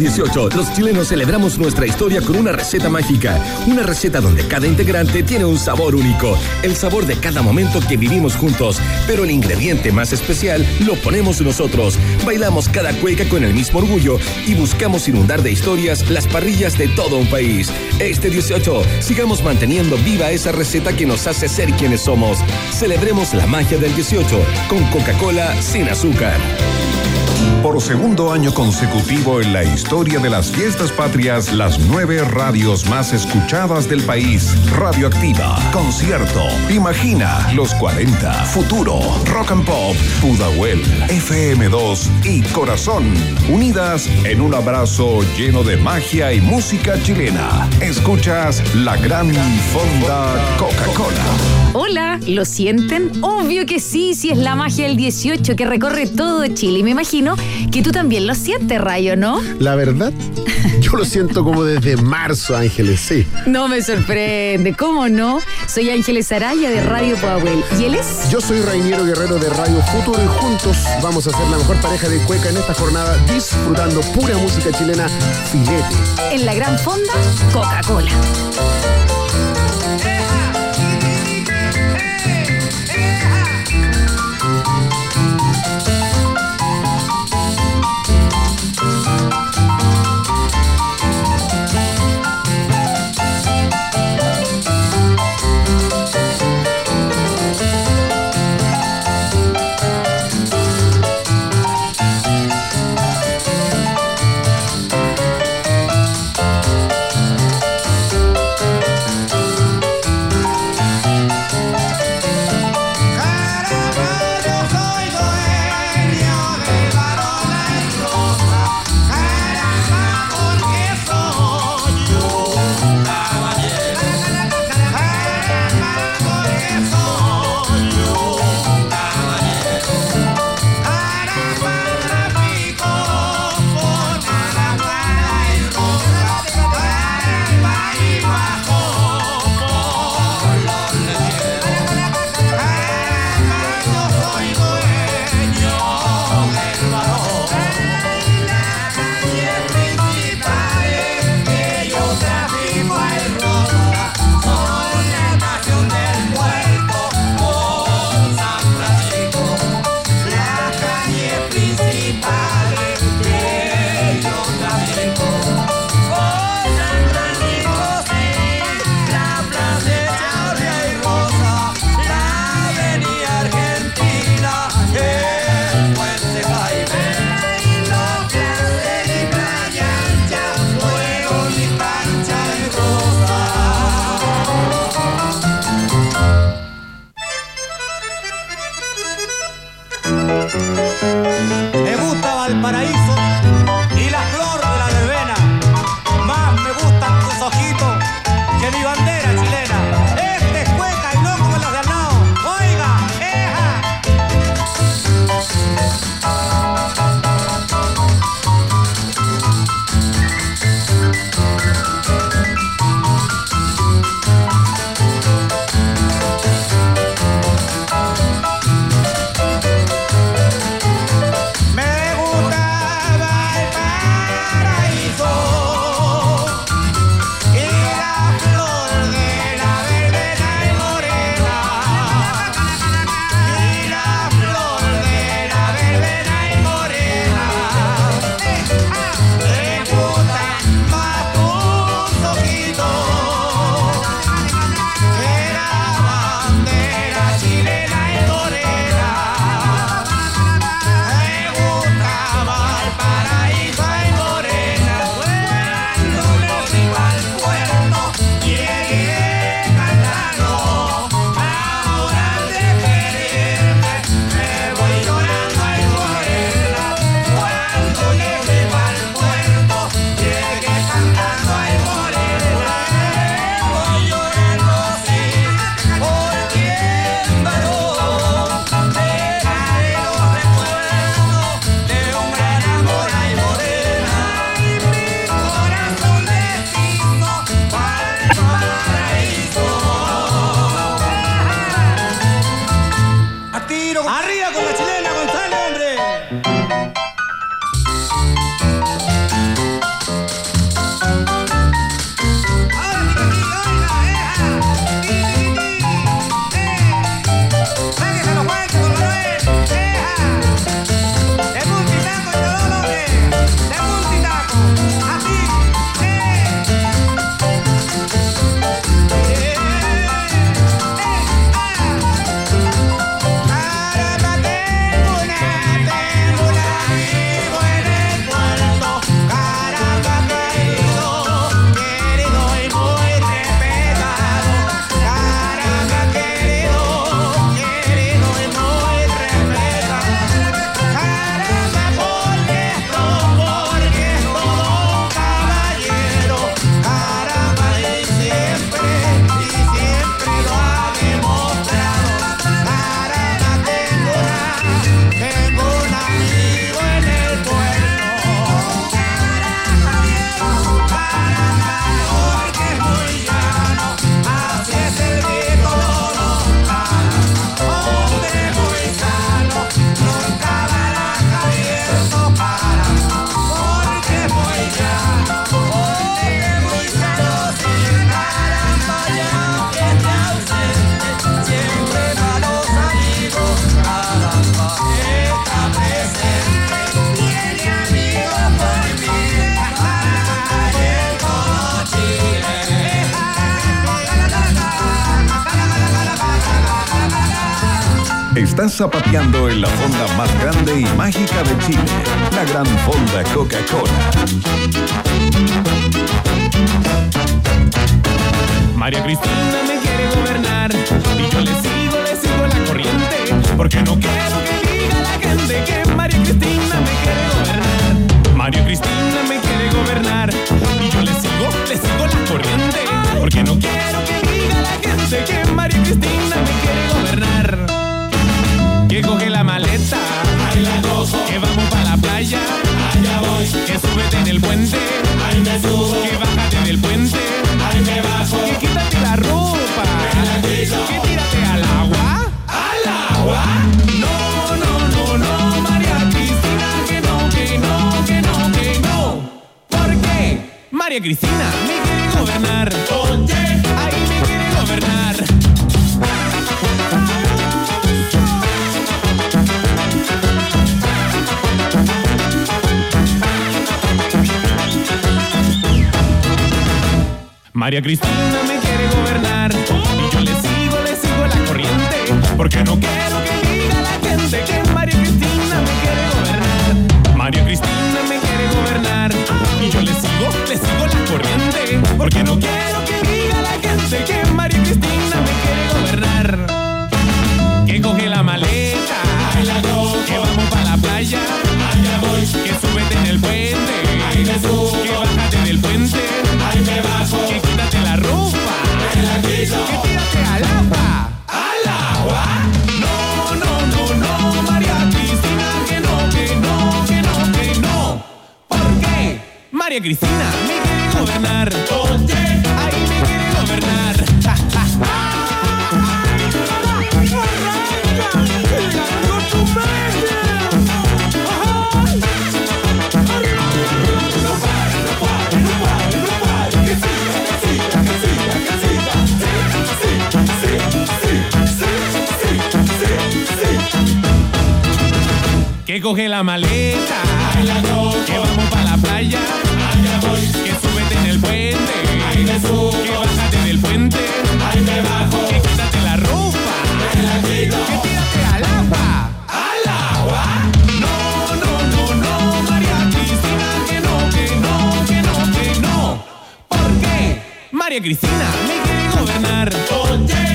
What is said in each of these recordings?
18, los chilenos celebramos nuestra historia con una receta mágica. Una receta donde cada integrante tiene un sabor único. El sabor de cada momento que vivimos juntos. Pero el ingrediente más especial lo ponemos nosotros. Bailamos cada cueca con el mismo orgullo y buscamos inundar de historias las parrillas de todo un país. Este 18, sigamos manteniendo viva esa receta que nos hace ser quienes somos. Celebremos la magia del 18 con Coca-Cola sin azúcar. Por segundo año consecutivo en la historia de las fiestas patrias, las nueve radios más escuchadas del país. Radioactiva, Concierto, Imagina, Los 40, Futuro, Rock and Pop, Pudahuel, FM2 y Corazón. Unidas en un abrazo lleno de magia y música chilena. Escuchas la gran fonda Coca-Cola. Hola, ¿lo sienten? Obvio que sí, si es la magia del 18 que recorre todo Chile. Me imagino que tú también lo sientes, Rayo, ¿no? La verdad, yo lo siento como desde marzo, Ángeles, sí. No me sorprende, ¿cómo no? Soy Ángeles Araya de Radio Powell. ¿Y él es? Yo soy Rainiero Guerrero de Radio Futuro y juntos vamos a ser la mejor pareja de cueca en esta jornada disfrutando pura música chilena filete. En la gran fonda, Coca-Cola. zapateando en la Cristina, me quiere gobernar. Oye, ahí me quiere gobernar. María Cristina gobernar. Ahí me quiere gobernar. Que coge la maleta. María Cristina me quiere gobernar. Oye.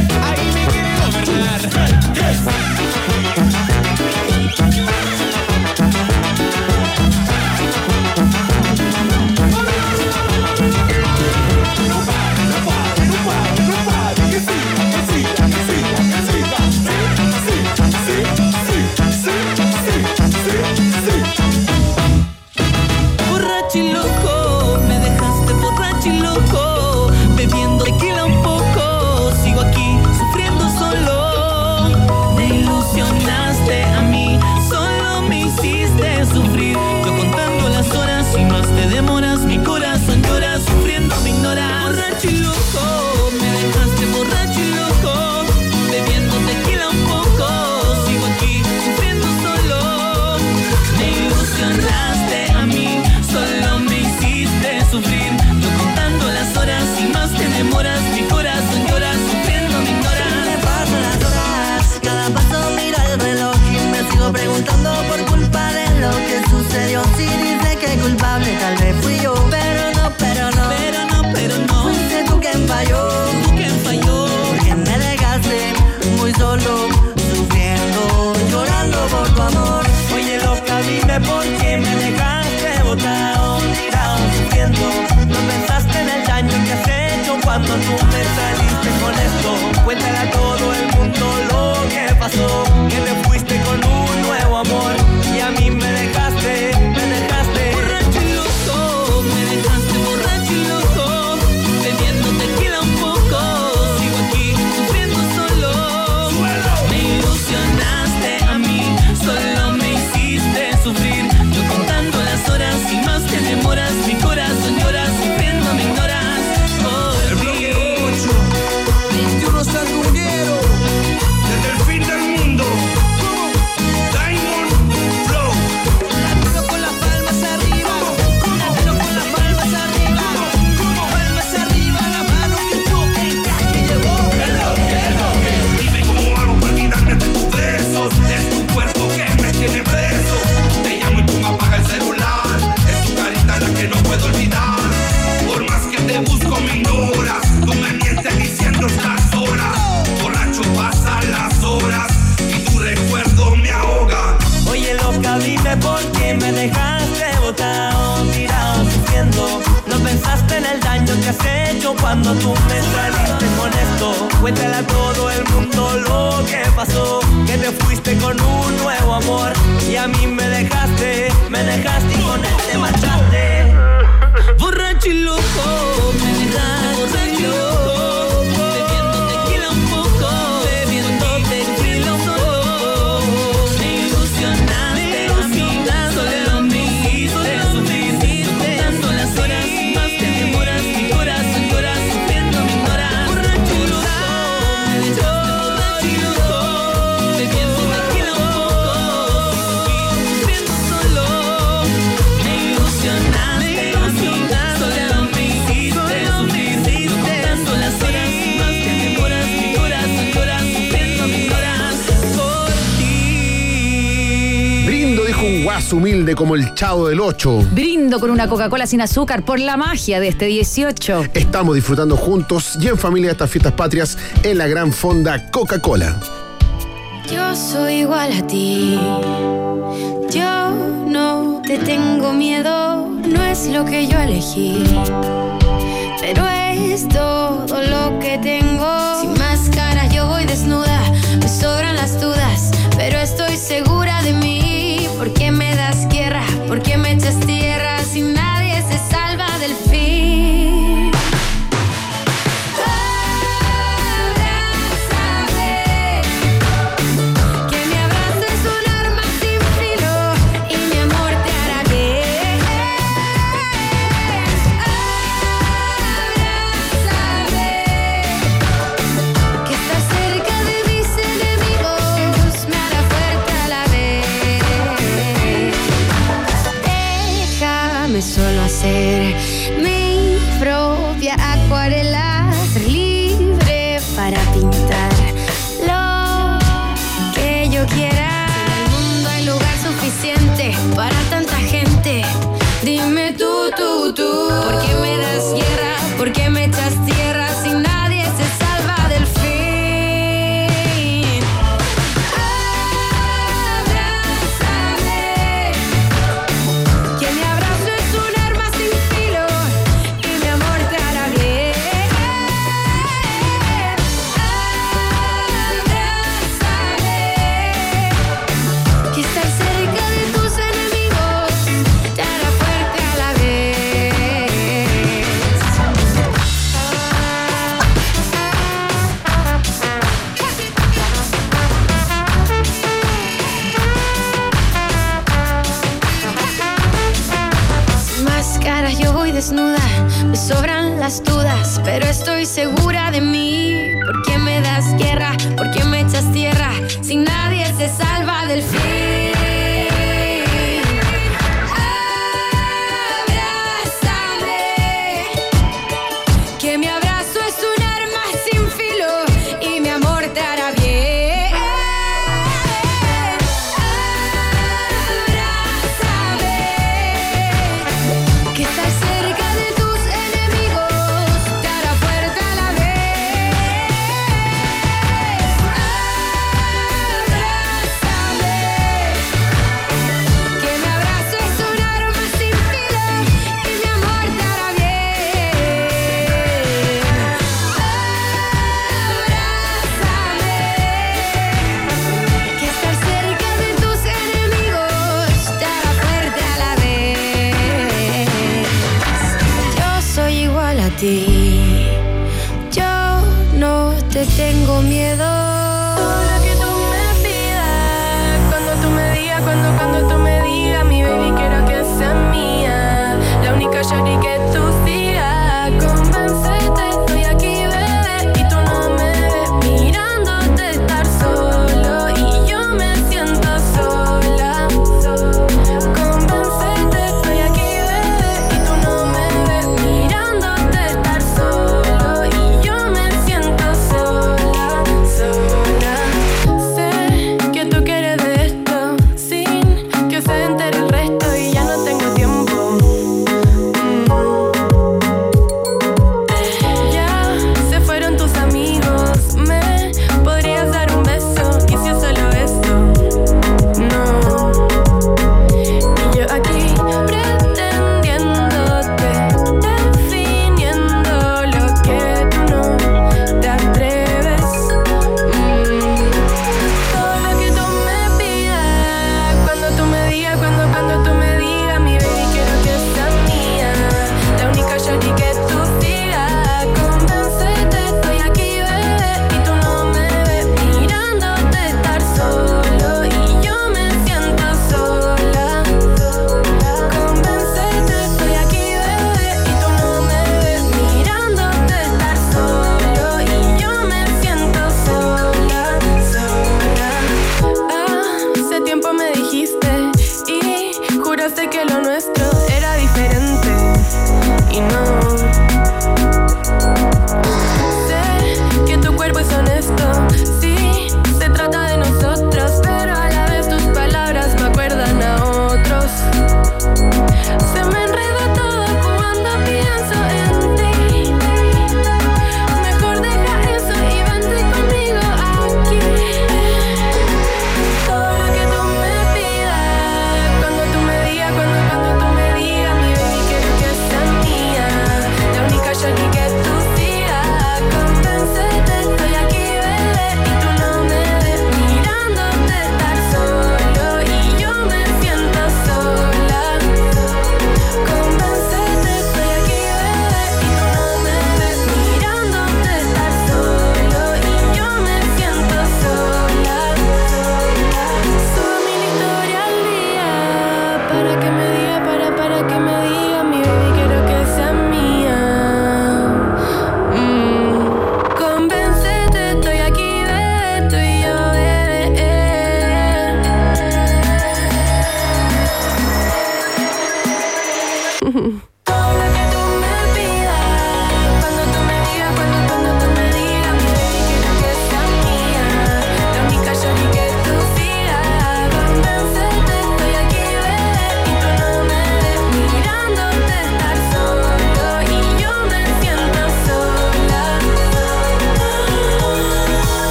un guaso humilde como el Chavo del 8. Brindo con una Coca-Cola sin azúcar por la magia de este 18. Estamos disfrutando juntos y en familia estas fiestas patrias en la gran fonda Coca-Cola. Yo soy igual a ti. Yo no te tengo miedo, no es lo que yo elegí. Pero es todo lo que tengo. Sin máscara yo voy desnuda, me sobran las dudas, pero estoy segura de mí. pero estoy segura de mí.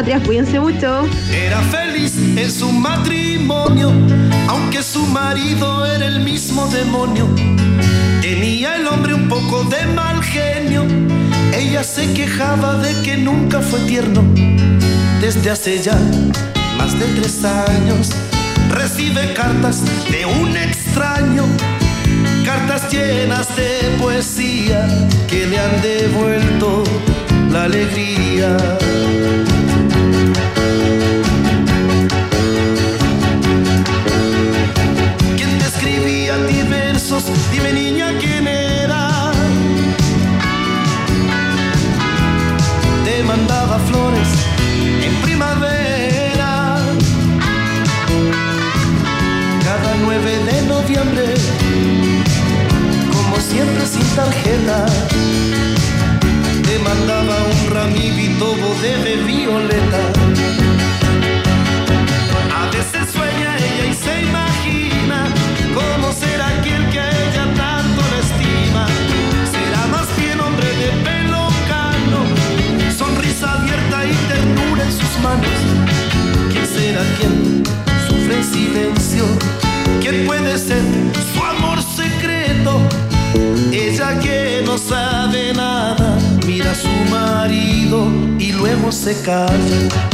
Patrias, cuídense mandaba luego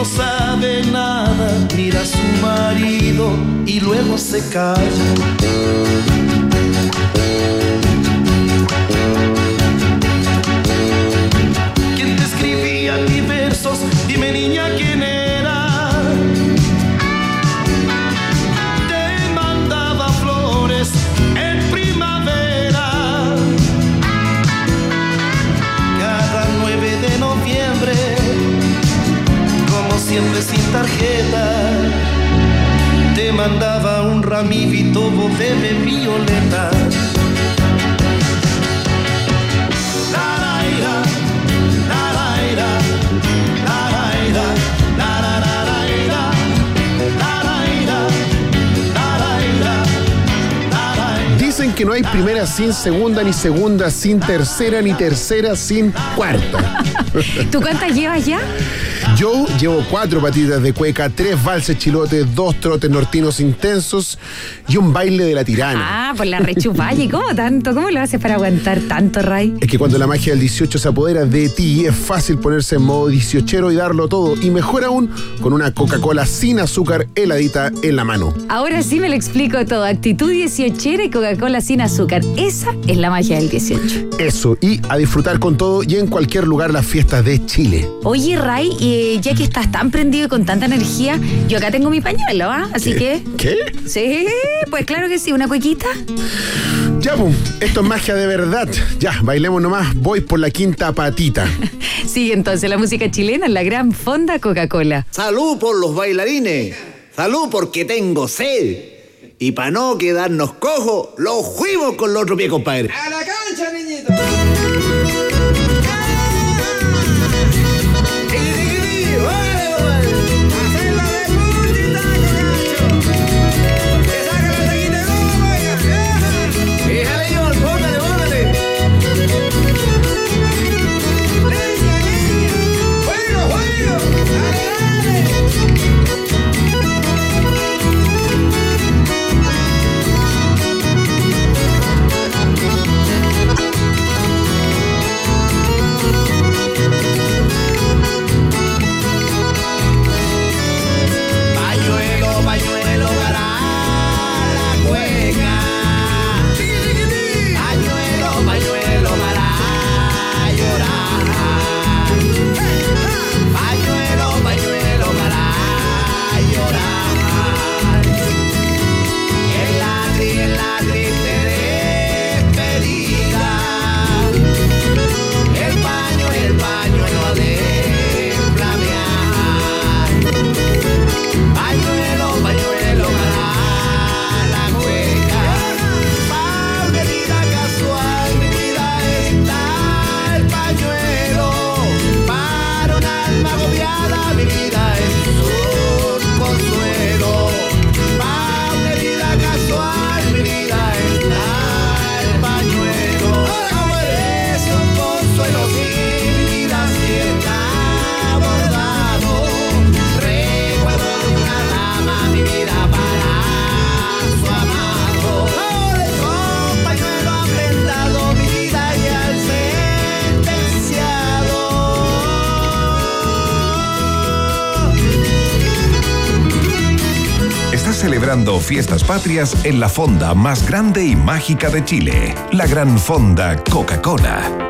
no sabe nada, mira a su marido y luego se calla. Siempre sin tarjeta, te mandaba un ramito de violeta. Laraira, laraira, laraira, larararaira, laraira, laraira, laraira. Dicen que no hay primera sin segunda, ni segunda sin tercera, ni tercera sin cuarta. ¿Tú cuántas llevas ya? Yo llevo cuatro patitas de cueca, tres valses chilotes, dos trotes nortinos intensos y un baile de la tirana. Ah, por la rechupalle. ¿Cómo tanto? ¿Cómo lo haces para aguantar tanto, Ray? Es que cuando la magia del 18 se apodera de ti, es fácil ponerse en modo 18 y darlo todo. Y mejor aún, con una Coca-Cola sin azúcar heladita en la mano. Ahora sí me lo explico todo. Actitud 18 y Coca-Cola sin azúcar. Esa es la magia del 18. Eso, y a disfrutar con todo y en cualquier lugar las fiestas de Chile. Oye, Ray, eh, ya que estás tan prendido y con tanta energía, yo acá tengo mi pañuelo, ¿ah? Así que. ¿Qué? Sí, pues claro que sí, una cuequita. Ya, pum, esto es magia de verdad. Ya, bailemos nomás, voy por la quinta patita. Sí, entonces la música chilena en la gran fonda Coca-Cola. Salud por los bailarines. Salud porque tengo sed. Y para no quedarnos cojos, lo fuimos con el otro pie, compadre. A la cancha, niñito. Celebrando fiestas patrias en la fonda más grande y mágica de Chile, la Gran Fonda Coca-Cola.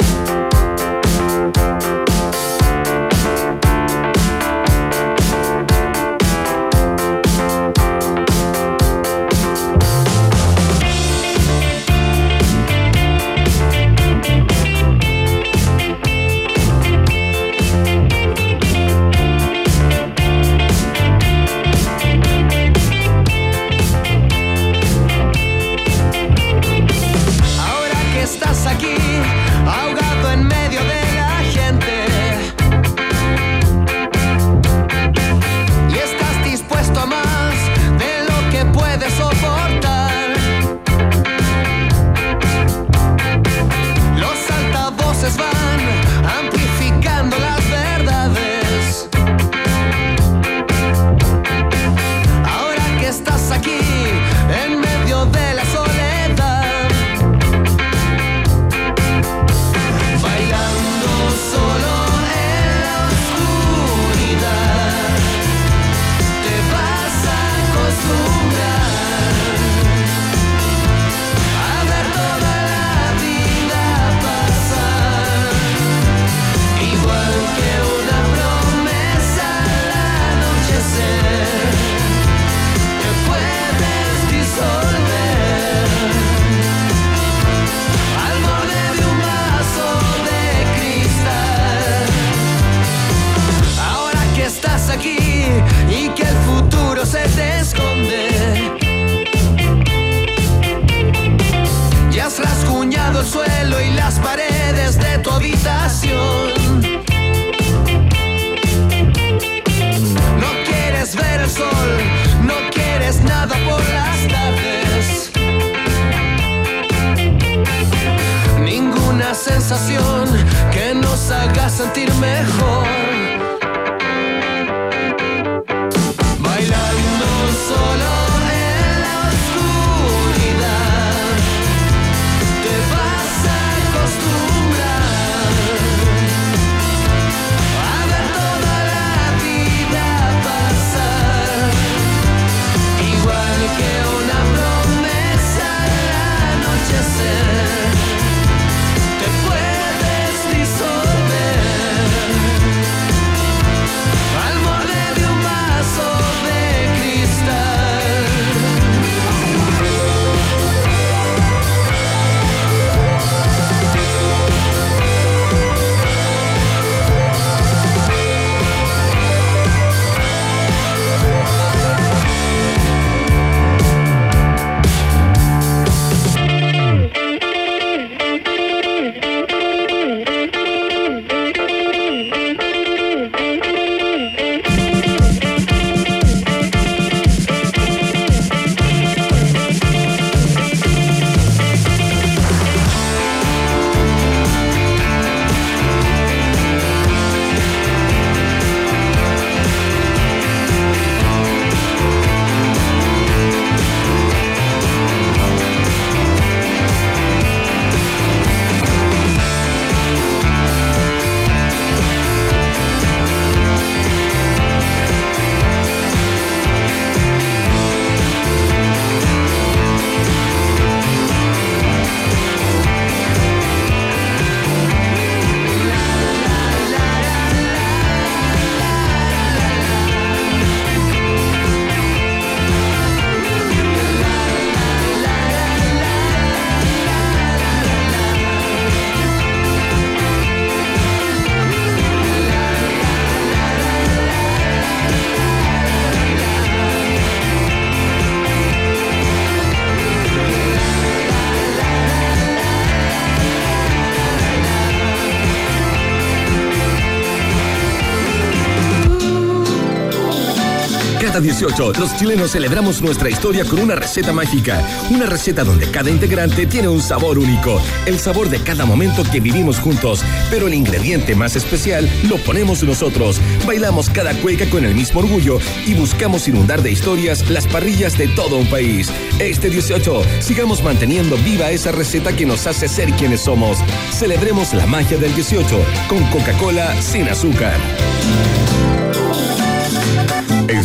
Cada 18, los chilenos celebramos nuestra historia con una receta mágica. Una receta donde cada integrante tiene un sabor único. El sabor de cada momento que vivimos juntos. Pero el ingrediente más especial lo ponemos nosotros. Bailamos cada cueca con el mismo orgullo y buscamos inundar de historias las parrillas de todo un país. Este 18, sigamos manteniendo viva esa receta que nos hace ser quienes somos. Celebremos la magia del 18 con Coca-Cola sin azúcar.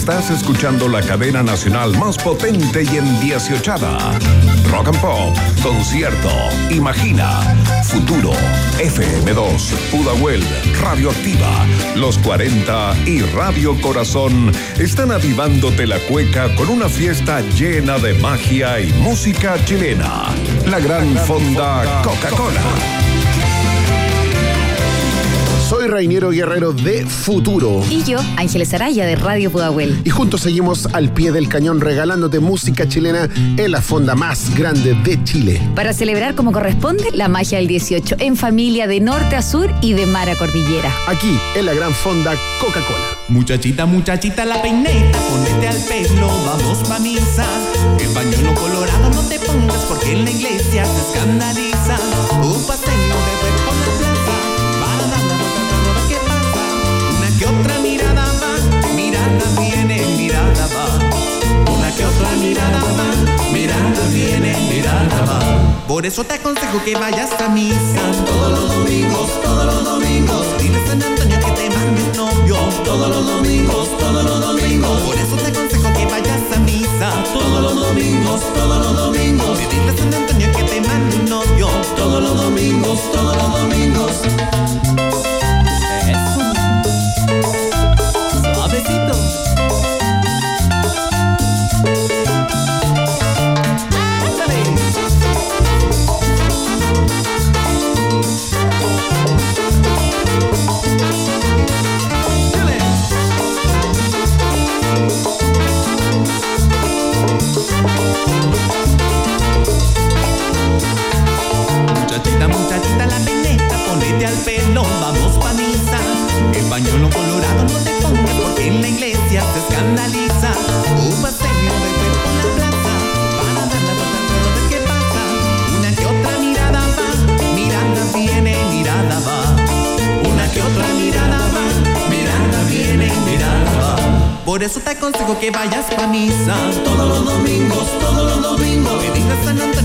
Es Estás escuchando la cadena nacional más potente y en 18 Rock and Pop, concierto, Imagina, Futuro, FM2, Pudahuel, Radioactiva, Los 40 y Radio Corazón están avivándote la cueca con una fiesta llena de magia y música chilena. La gran fonda Coca-Cola. Soy Rainiero Guerrero de Futuro. Y yo, Ángeles Araya de Radio Pudahuel. Y juntos seguimos al pie del cañón regalándote música chilena en la fonda más grande de Chile. Para celebrar como corresponde la magia del 18 en familia de norte a sur y de mar a cordillera. Aquí en la gran fonda Coca-Cola. Muchachita, muchachita, la peineta, ponete al pelo, vamos pa' misa. El pañuelo colorado no te pongas porque en la iglesia se escandaliza. Un paseo mirada va. Una que otra mirada va, mirada viene, mirada va. Por eso te aconsejo que vayas a misa todos los domingos, todos los domingos. Dile a San Antonio que te mande un todos los domingos, todos los domingos. Por eso te aconsejo que vayas a misa todos los domingos, todos los domingos. Dile a San Antonio que te mande un todos los domingos, todos los domingos. Al pelo, vamos pa' misa. El pañuelo colorado no te pongas porque en la iglesia se escandaliza. Un paseo de ver por la plaza, para dar la vuelta a todo lo que pasa. Una que otra mirada va, mirada viene, mirada va. Una que otra mirada va, mirada viene, mirada va. Por eso te aconsejo que vayas pa' misa todos los domingos, todos los domingos. Que digas San Antonio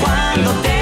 Cuando te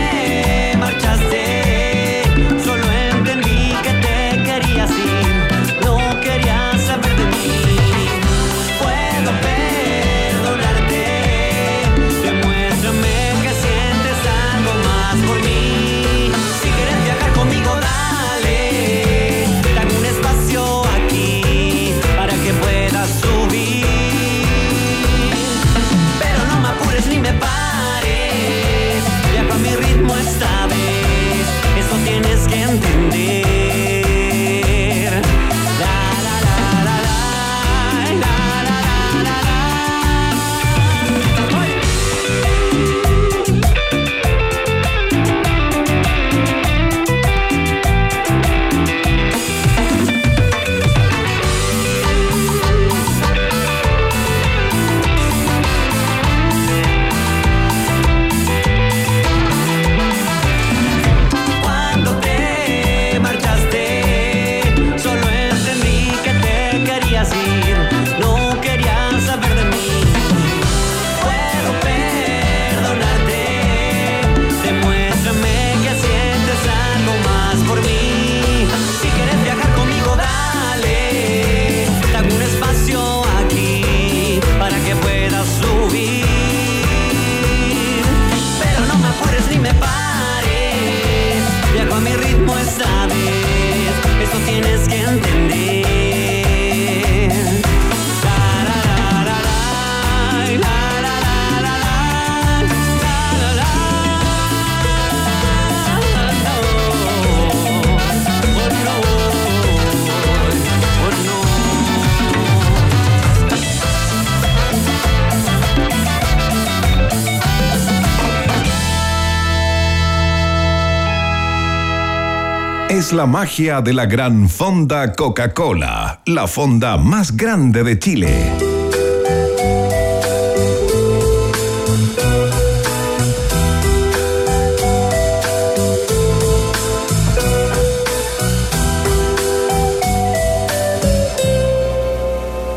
Es la magia de la gran fonda Coca-Cola, la fonda más grande de Chile.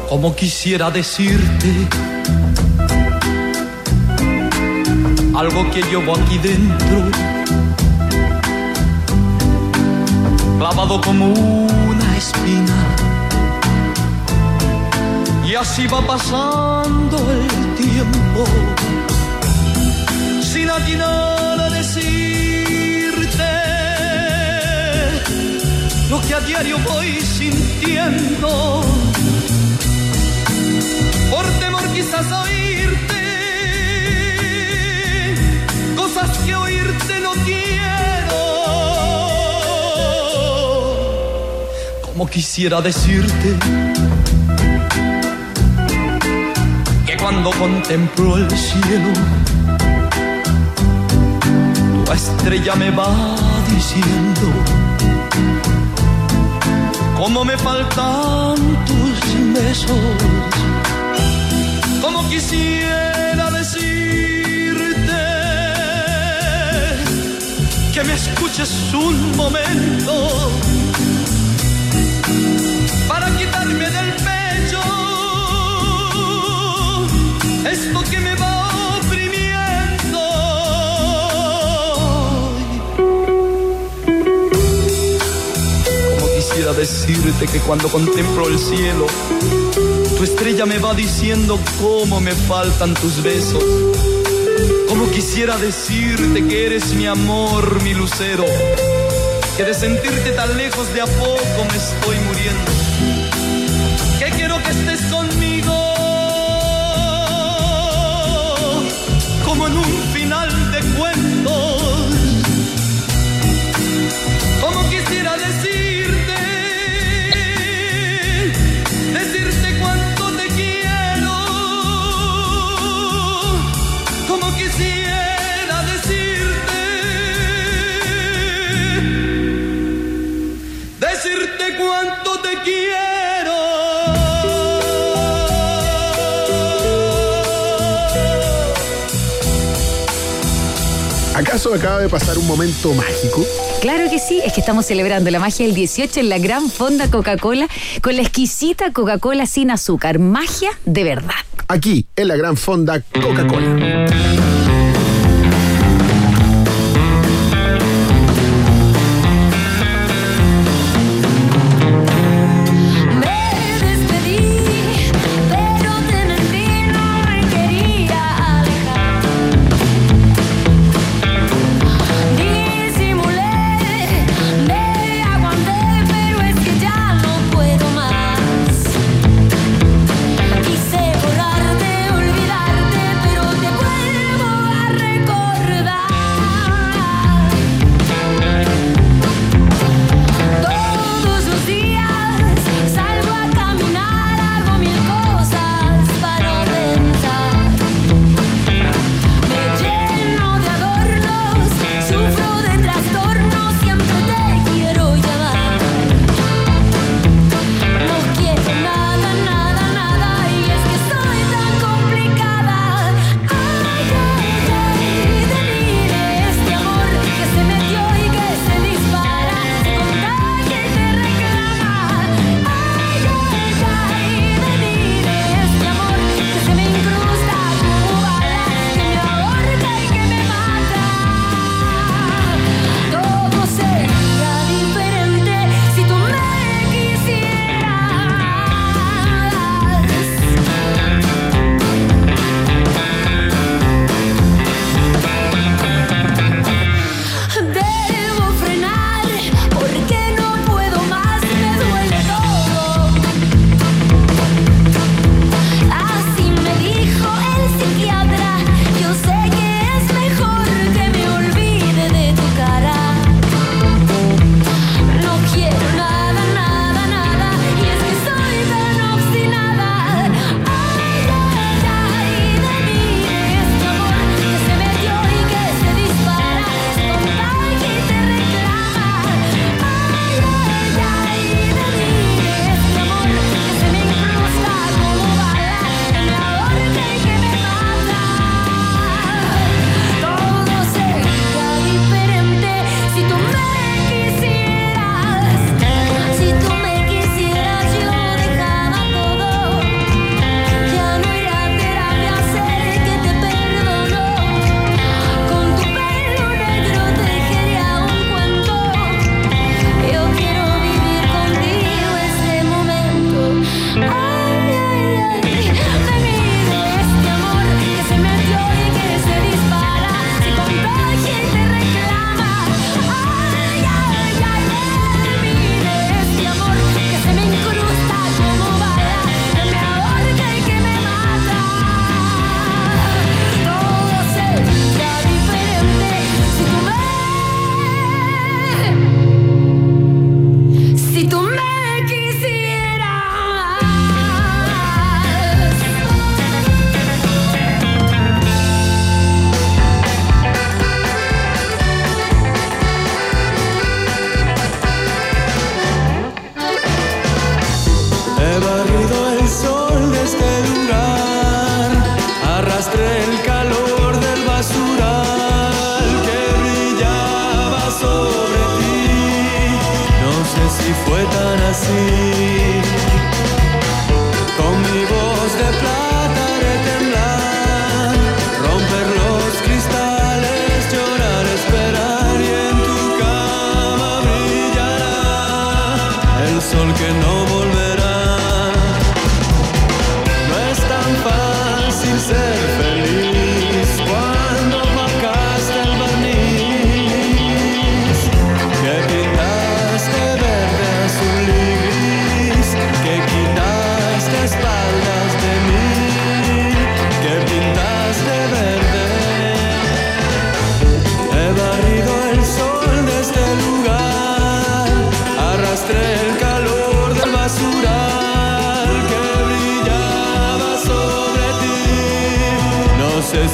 Como quisiera decirte algo que llevo aquí dentro, clavado como una espina. Y así va pasando el tiempo, sin atinar a decirte lo que a diario voy sintiendo por temor quizás a oírte cosas que oírte Como quisiera decirte que cuando contemplo el cielo, tu estrella me va diciendo cómo me faltan tus besos como quisiera decirte que me escuches un momento para quitarme del pecho esto que me va oprimiendo. Como quisiera decirte que cuando contemplo el cielo, tu estrella me va diciendo cómo me faltan tus besos. Como quisiera decirte que eres mi amor, mi lucero. Que de sentirte tan lejos de a poco me estoy muriendo. Que quiero que estés conmigo. Como en ¿Acaso acaba de pasar un momento mágico? Claro que sí, es que estamos celebrando la magia del 18 en la gran fonda Coca-Cola con la exquisita Coca-Cola sin azúcar. Magia de verdad. Aquí, en la gran fonda Coca-Cola.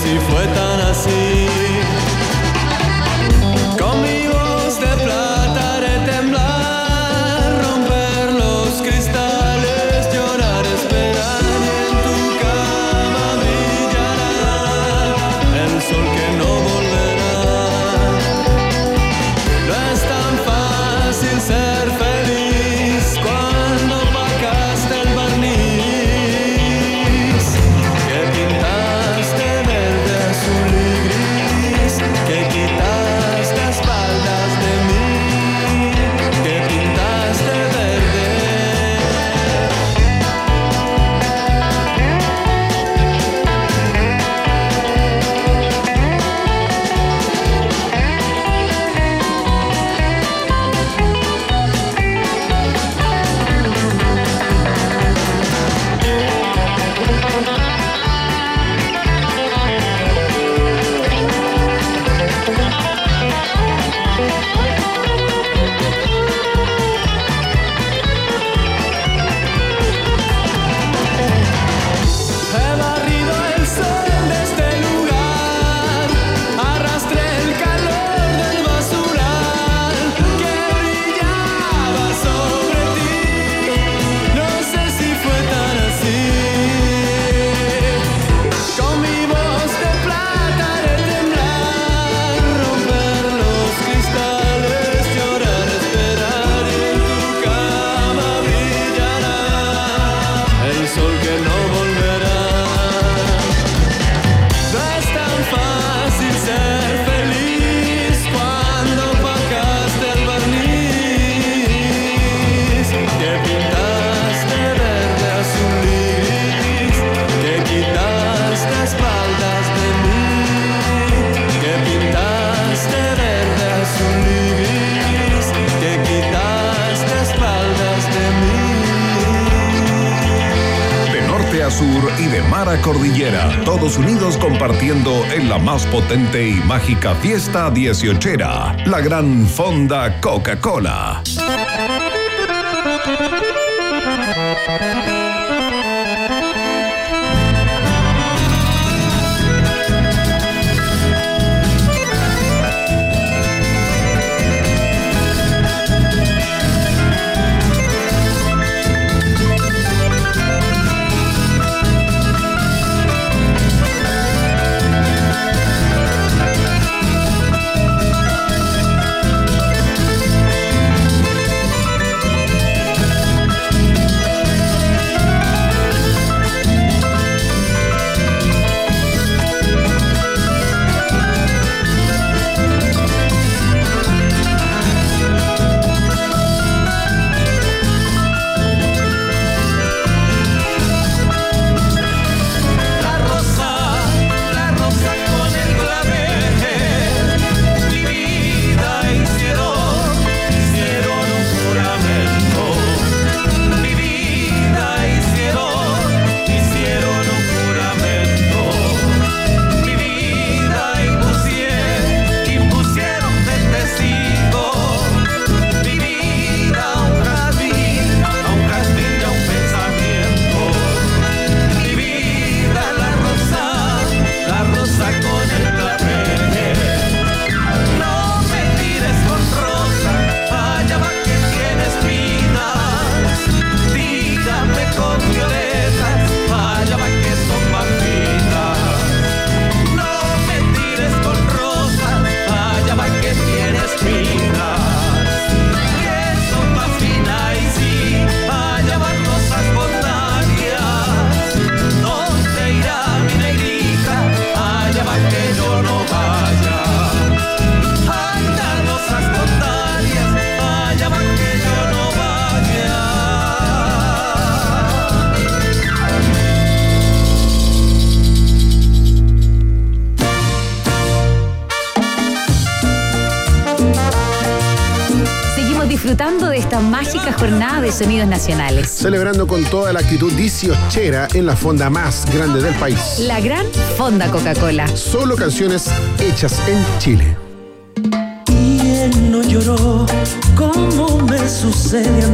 si fue tan así. Unidos compartiendo en la más potente y mágica fiesta dieciochera, la gran fonda Coca-Cola. sonidos nacionales. Celebrando con toda la actitud diciochera en la fonda más grande del país. La gran Fonda Coca-Cola. Solo canciones hechas en Chile. No lloró? Me sucede a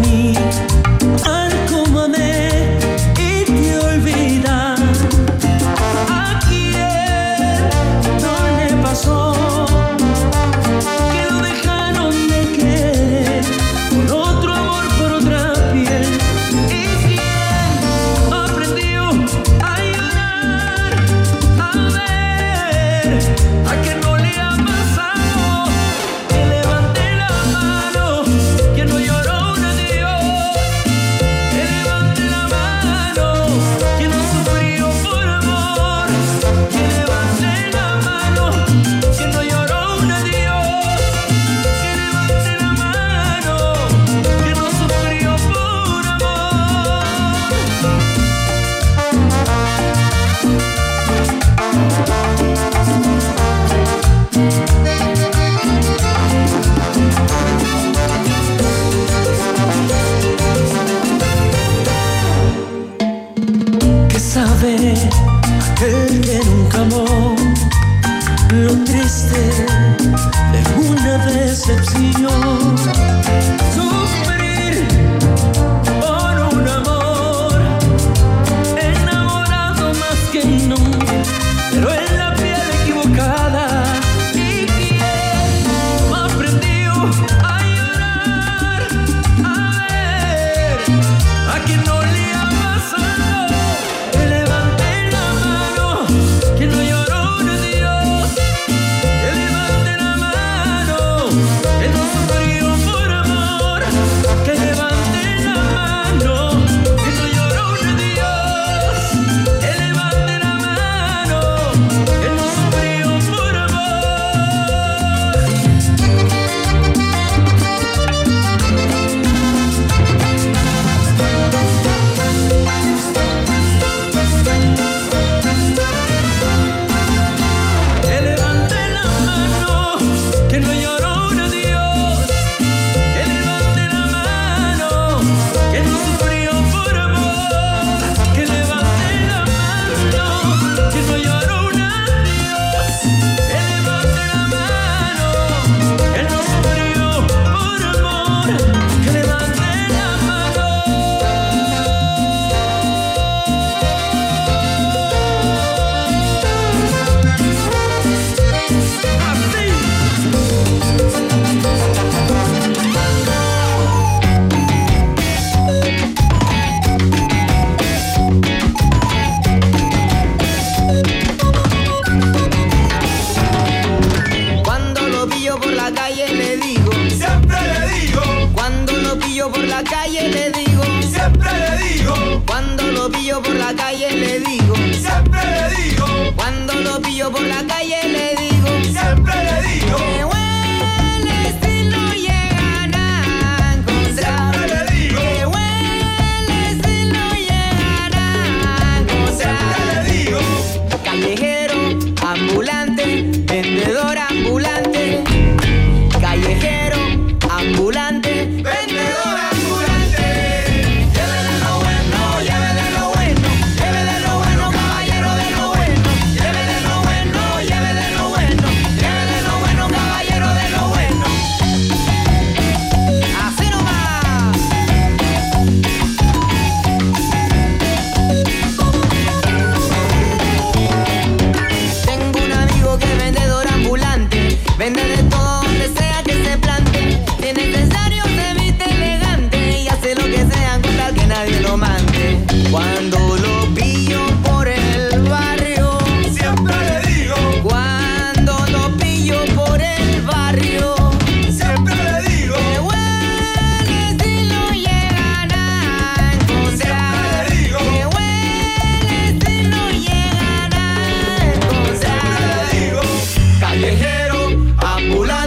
¡Hola!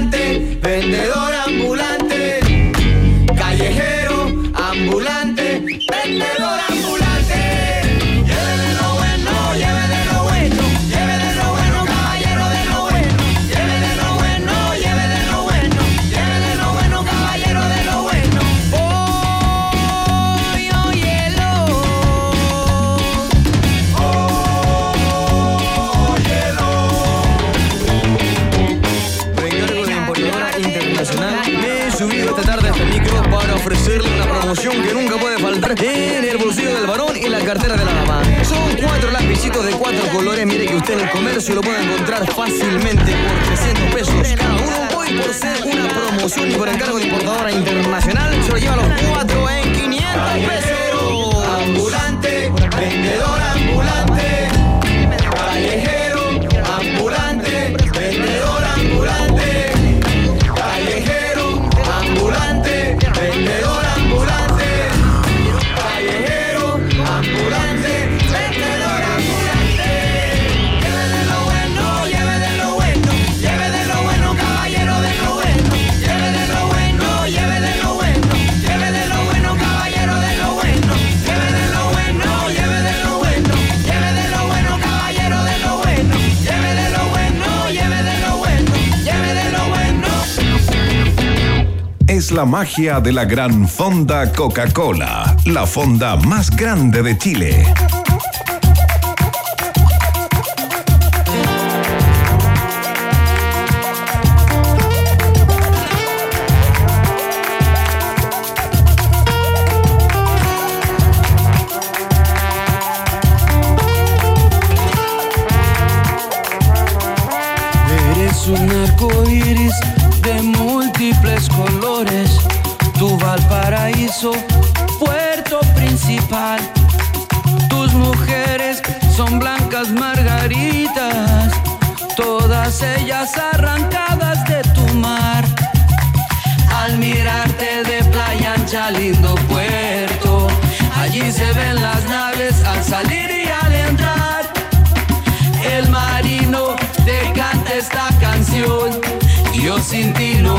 en el bolsillo del varón y la cartera de la dama. Son cuatro lapicitos de cuatro colores. Mire que usted en el comercio lo puede encontrar fácilmente por 300 pesos cada uno. Hoy por ser una promoción y por encargo de importadora internacional, se lo lleva a los cuatro en 500 pesos. Ambulante, vendedor ambulante. la magia de la gran fonda Coca-Cola, la fonda más grande de Chile. arrancadas de tu mar. Al mirarte de playa ancha, lindo puerto, allí se ven las naves al salir y al entrar. El marino te canta esta canción, yo sin ti no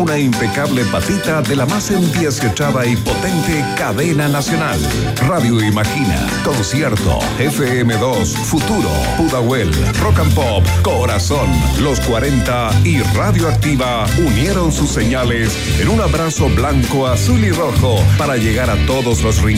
una impecable patita de la más endieciochada y potente cadena nacional. Radio Imagina, Concierto, FM2, Futuro, Pudahuel, Rock and Pop, Corazón, Los 40 y Radioactiva unieron sus señales en un abrazo blanco, azul y rojo para llegar a todos los rincones